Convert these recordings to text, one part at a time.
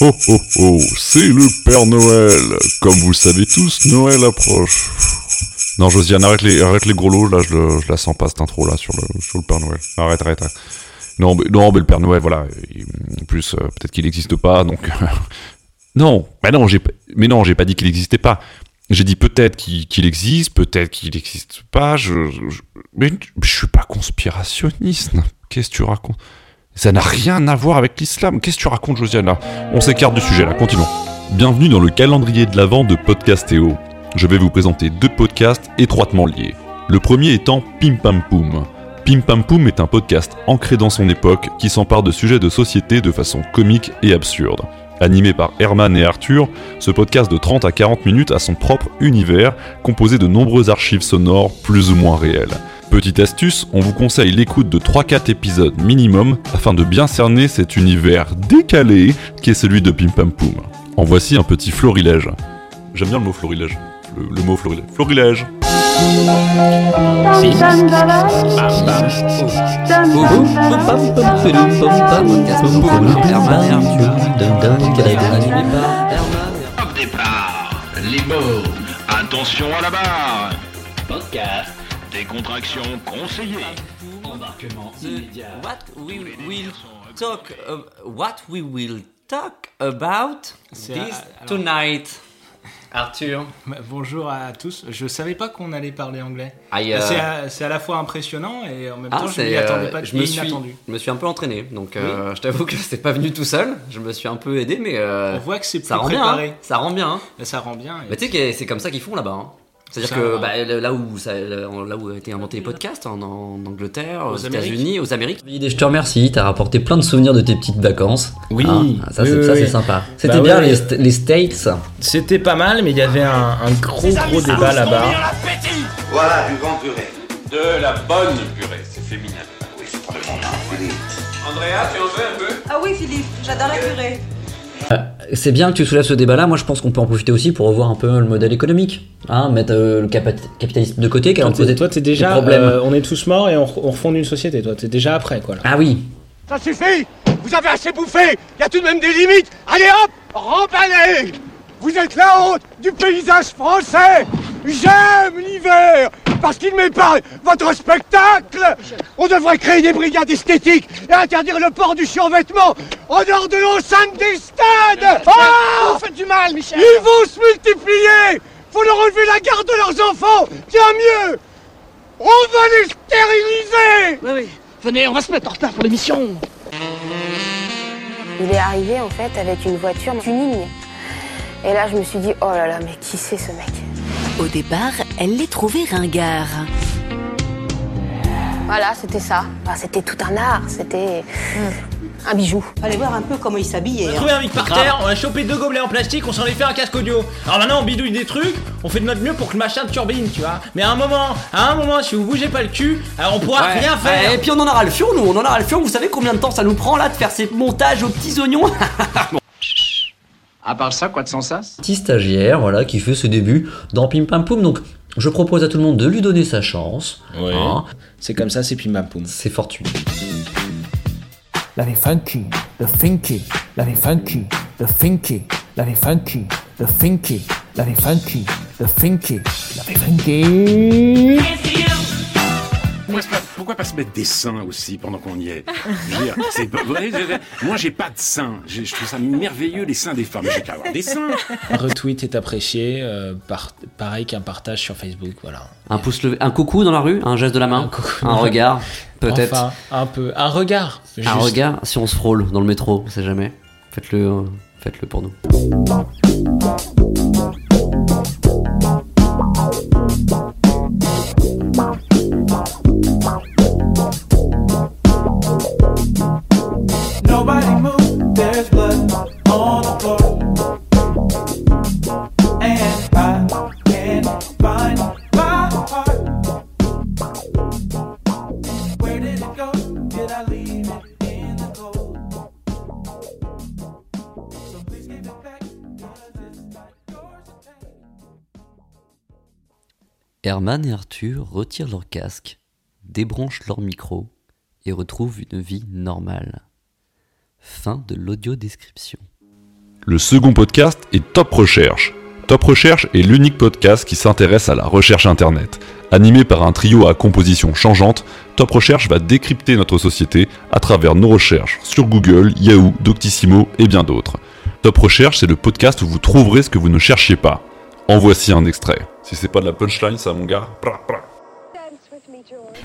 Oh oh oh, c'est le Père Noël. Comme vous le savez tous, Noël approche. Non, Josiane, arrête les, arrête les gros lots, là, je, je la sens pas cette intro là sur le, sur le Père Noël. Arrête, arrête, arrête. Non, mais, non, mais le Père Noël, voilà. il- En plus, euh, peut-être qu'il n'existe pas, donc. non, bah non, j'ai, mais non, j'ai pas dit qu'il n'existait pas. J'ai dit peut-être qu'il, qu'il existe, peut-être qu'il n'existe pas. Je, je- mais je suis pas conspirationniste. Qu'est-ce que tu racontes? Ça n'a rien à voir avec l'islam. Qu'est-ce que tu racontes, Josiane On s'écarte du sujet là. Continuons. Bienvenue dans le calendrier de l'avant de Podcastéo. Je vais vous présenter deux podcasts étroitement liés. Le premier étant Pim Pam Poum. Pim Poum est un podcast ancré dans son époque qui s'empare de sujets de société de façon comique et absurde. Animé par Herman et Arthur, ce podcast de 30 à 40 minutes a son propre univers, composé de nombreuses archives sonores plus ou moins réelles. Petite astuce, on vous conseille l'écoute de 3-4 épisodes minimum afin de bien cerner cet univers décalé qui est celui de Pim Pam Poum. En voici un petit florilège. J'aime bien le mot florilège. Le, mot florilège. Florilège départ, attention à la barre. Podcast. Décontraction conseillée. Embarquement immédiat. What we will talk uh, what we will talk about this à- alors- tonight. Arthur. Bah, Bonjour à tous. Je savais pas qu'on allait parler anglais. Euh, C'est à, la fois impressionnant et en même ah, temps je m'y attendais euh, pas. je me suis, inattendu. je me suis un peu entraîné, donc euh, je t'avoue que c'est pas venu tout seul. Je me suis un peu aidé, mais euh, On voit que c'est plus ça rend bien. préparé. hein. Ça rend bien. hein. Et Ça rend bien. et- Mais tu sais que c'est comme ça qu'ils font là-bas. hein. C'est-à-dire que bah, là où ça, là où a été inventé les podcasts, en, en Angleterre, aux, Aux États-Unis, aux Amériques. Je te remercie, t'as rapporté plein de souvenirs de tes petites vacances. Oui, Hein, ça oui, c'est oui, sympa. C'était Bah bien ouais. les, st- les States. C'était pas mal, mais il y avait un, un gros gros débat là-bas. Voilà une grande purée. De la bonne purée, c'est féminin. Oui, c'est pas le. Andrea, tu en veux un peu? Ah oui, Philippe, j'adore la purée. C'est bien que tu soulèves ce débat-là. Moi, je pense qu'on peut en profiter aussi pour revoir un peu le modèle économique, hein, mettre euh, le capitalisme de côté, Toi, t'es- toi, t'es déjà. problèmes. euh, on est tous morts et on, on refonde une société. Toi, t'es déjà après quoi. Là. Ah oui. Ça suffit Vous avez assez bouffé Il y a tout de même des limites Allez hop Remballez Vous êtes la honte du paysage français J'aime l'hiver Parce qu'il m'épargne votre spectacle. On devrait créer des brigades esthétiques et interdire le port du survêtement en dehors de l'enceinte des stades. Ah Vous faites du mal, Michel. Ils vont se multiplier. Faut leur enlever la garde de leurs enfants. Tiens mieux. On va les stériliser. Oui, oui. Venez, on va se mettre en retard pour l'émission. Il est arrivé en fait avec une voiture tuning. Et là, je me suis dit, oh là là, mais qui c'est ce mec? Au départ, elle les trouvait ringards. Voilà, c'était ça. Enfin, c'était tout un art, c'était un bijou. Fallait voir un peu comment il s'habillait. hein. trouvé un mec par terre, on a chopé deux gobelets en plastique, on s'en est fait un casque audio. Alors maintenant on bidouille des trucs, on fait de notre mieux pour que le machin turbine, tu vois. Mais à un moment, à un moment, si vous bougez pas le cul, alors on pourra Ouais. rien faire. Et puis on en aura le fion, nous, on en aura le fion. Vous savez combien de temps ça nous prend là de faire ces montages aux petits oignons À part ça, quoi de sans sas? Petit stagiaire, voilà, qui fait ses débuts dans Pim Pam Poum. Donc, je propose à tout le monde de lui donner sa chance. Ouais. Hein, C'est comme ça, c'est pim pam poum. c'est fortuné. La vie funky, the finky, la vie funky, the finky, la vie funky, the finky, la vie funky, the finky, la vie funky. Pas- se mettre des seins aussi pendant qu'on y est Je veux dire, c'est Moi, j'ai pas de seins. Je, je trouve ça merveilleux, les seins des femmes. J'ai qu'à avoir des seins. Un retweet est apprécié, euh, par- pareil qu'un partage sur Facebook, voilà. Un pouce levé, un coucou dans la rue, un geste de la main, Un regard, peut-être. Enfin, un peu, un regard. un regard si on se frôle dans le métro, on sait jamais. Faites-le, euh, faites-le pour nous. Herman et Arthur retirent leur casque, débranchent leur micro et retrouvent une vie normale. Fin de l'audio description. Le second podcast est Top Recherche. Top Recherche est l'unique podcast qui s'intéresse à la recherche Internet. Animé par un trio à composition changeante, Top Recherche va décrypter notre société à travers nos recherches sur Google, Yahoo, Doctissimo et bien d'autres. Top Recherche, c'est le podcast où vous trouverez ce que vous ne cherchiez pas. En voici un extrait. Si c'est pas de la punchline, ça, mon gars.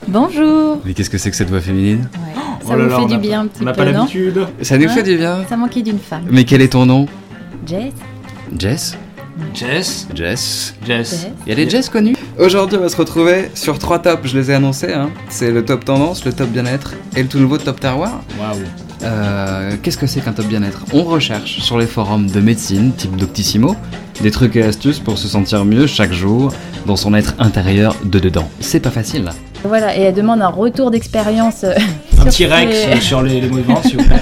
Bonjour Mais qu'est-ce que c'est que cette voix féminine Ça vous fait du bien un petit peu, non Ça nous fait du bien. Ça manquait d'une femme. Mais quel est ton nom Jess Jess Jess Jess Jess. Il y a des Jess connus Aujourd'hui, on va se retrouver sur trois tops, je les ai annoncés. Hein. C'est le top tendance, le top bien-être et le tout nouveau top terroir. Waouh. Euh, Qu'est-ce que c'est qu'un top bien-être? On recherche sur les forums de médecine, type Doctissimo, des trucs et astuces pour se sentir mieux chaque jour dans son être intérieur de dedans. C'est pas facile. Voilà, et elle demande un retour d'expérience. euh, Un T-Rex ces- sur les, les vente, s'il vous plaît.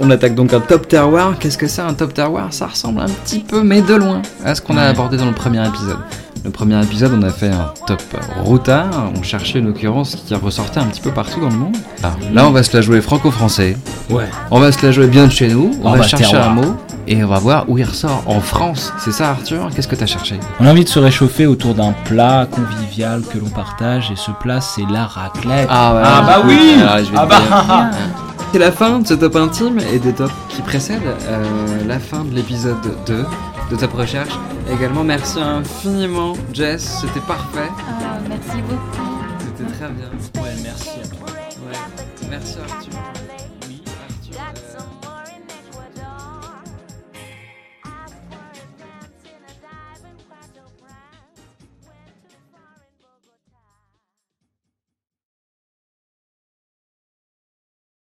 On attaque donc un top terroir. Qu'est-ce que c'est un top terroir? Ça ressemble un petit peu, mais de loin, à ce qu'on a abordé dans le premier épisode. Le premier épisode, on a fait un top routard. On cherchait une occurrence qui ressortait un petit peu partout dans le monde. Alors, là, on va se la jouer franco-français. Ouais. On va se la jouer bien de chez nous. On Ah va bah, chercher terroir. un mot et on va voir où il ressort en France. C'est ça, Arthur? Qu'est-ce que t'as cherché? On a envie de se réchauffer autour d'un plat convivial que l'on partage et ce plat c'est la raclette. Ah ouais. Ah bah oui Alors, je vais Ah te bah. C'est la fin de ce top intime et des tops qui précèdent euh, la fin de l'épisode 2 de Top Recherche. Également, merci infiniment, Jess, c'était parfait. Ah, merci beaucoup. C'était très bien. Ouais, merci à toi. Ouais. Merci Arthur.